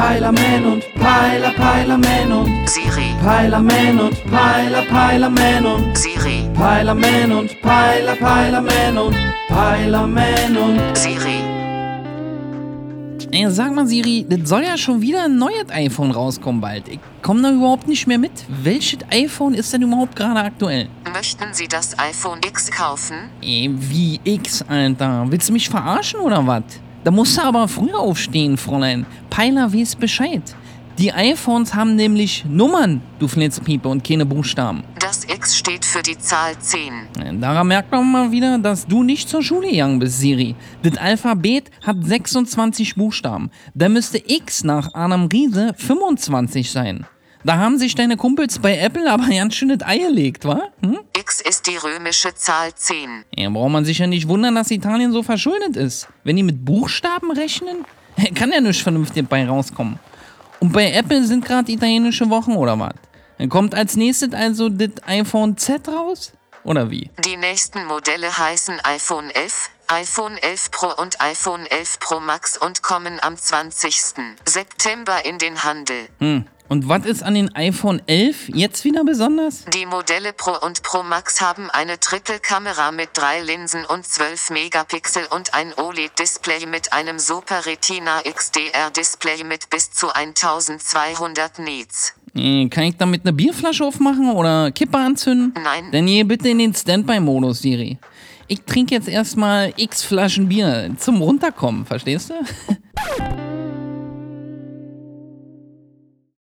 Peilerman und Peiler, Peilerman und Siri, Peilerman und Peiler, Peilerman und Siri, Peilerman und Peiler, Peilerman und Peilerman und Siri, Ey, sag mal, Siri, das soll ja schon wieder ein neues iPhone rauskommen bald. Ich komme da überhaupt nicht mehr mit. Welches iPhone ist denn überhaupt gerade aktuell? möchten Sie das iPhone X kaufen? Ey, wie X, Alter. Willst du mich verarschen oder was? Da musst du aber früher aufstehen, Fräulein. Peiler weiß Bescheid. Die iPhones haben nämlich Nummern, du Flitzpiepe, und keine Buchstaben. Das X steht für die Zahl 10. Daran merkt man mal wieder, dass du nicht zur Schule gegangen bist, Siri. Das Alphabet hat 26 Buchstaben. Da müsste X nach Adam Riese 25 sein. Da haben sich deine Kumpels bei Apple aber ganz schön das Ei gelegt, wa? Hm? X ist die römische Zahl 10. Ja, braucht man sich ja nicht wundern, dass Italien so verschuldet ist. Wenn die mit Buchstaben rechnen, kann ja nichts vernünftig bei rauskommen. Und bei Apple sind gerade italienische Wochen oder was? Dann kommt als nächstes also das iPhone Z raus? Oder wie? Die nächsten Modelle heißen iPhone 11, iPhone 11 Pro und iPhone 11 Pro Max und kommen am 20. September in den Handel. Hm. Und was ist an den iPhone 11 jetzt wieder besonders? Die Modelle Pro und Pro Max haben eine Triple-Kamera mit drei Linsen und 12 Megapixel und ein OLED-Display mit einem Super Retina XDR-Display mit bis zu 1200 Nits. Äh, Kann ich damit eine Bierflasche aufmachen oder Kippe anzünden? Nein. Dann geh bitte in den Standby-Modus, Siri. Ich trinke jetzt erstmal x Flaschen Bier zum Runterkommen, verstehst du?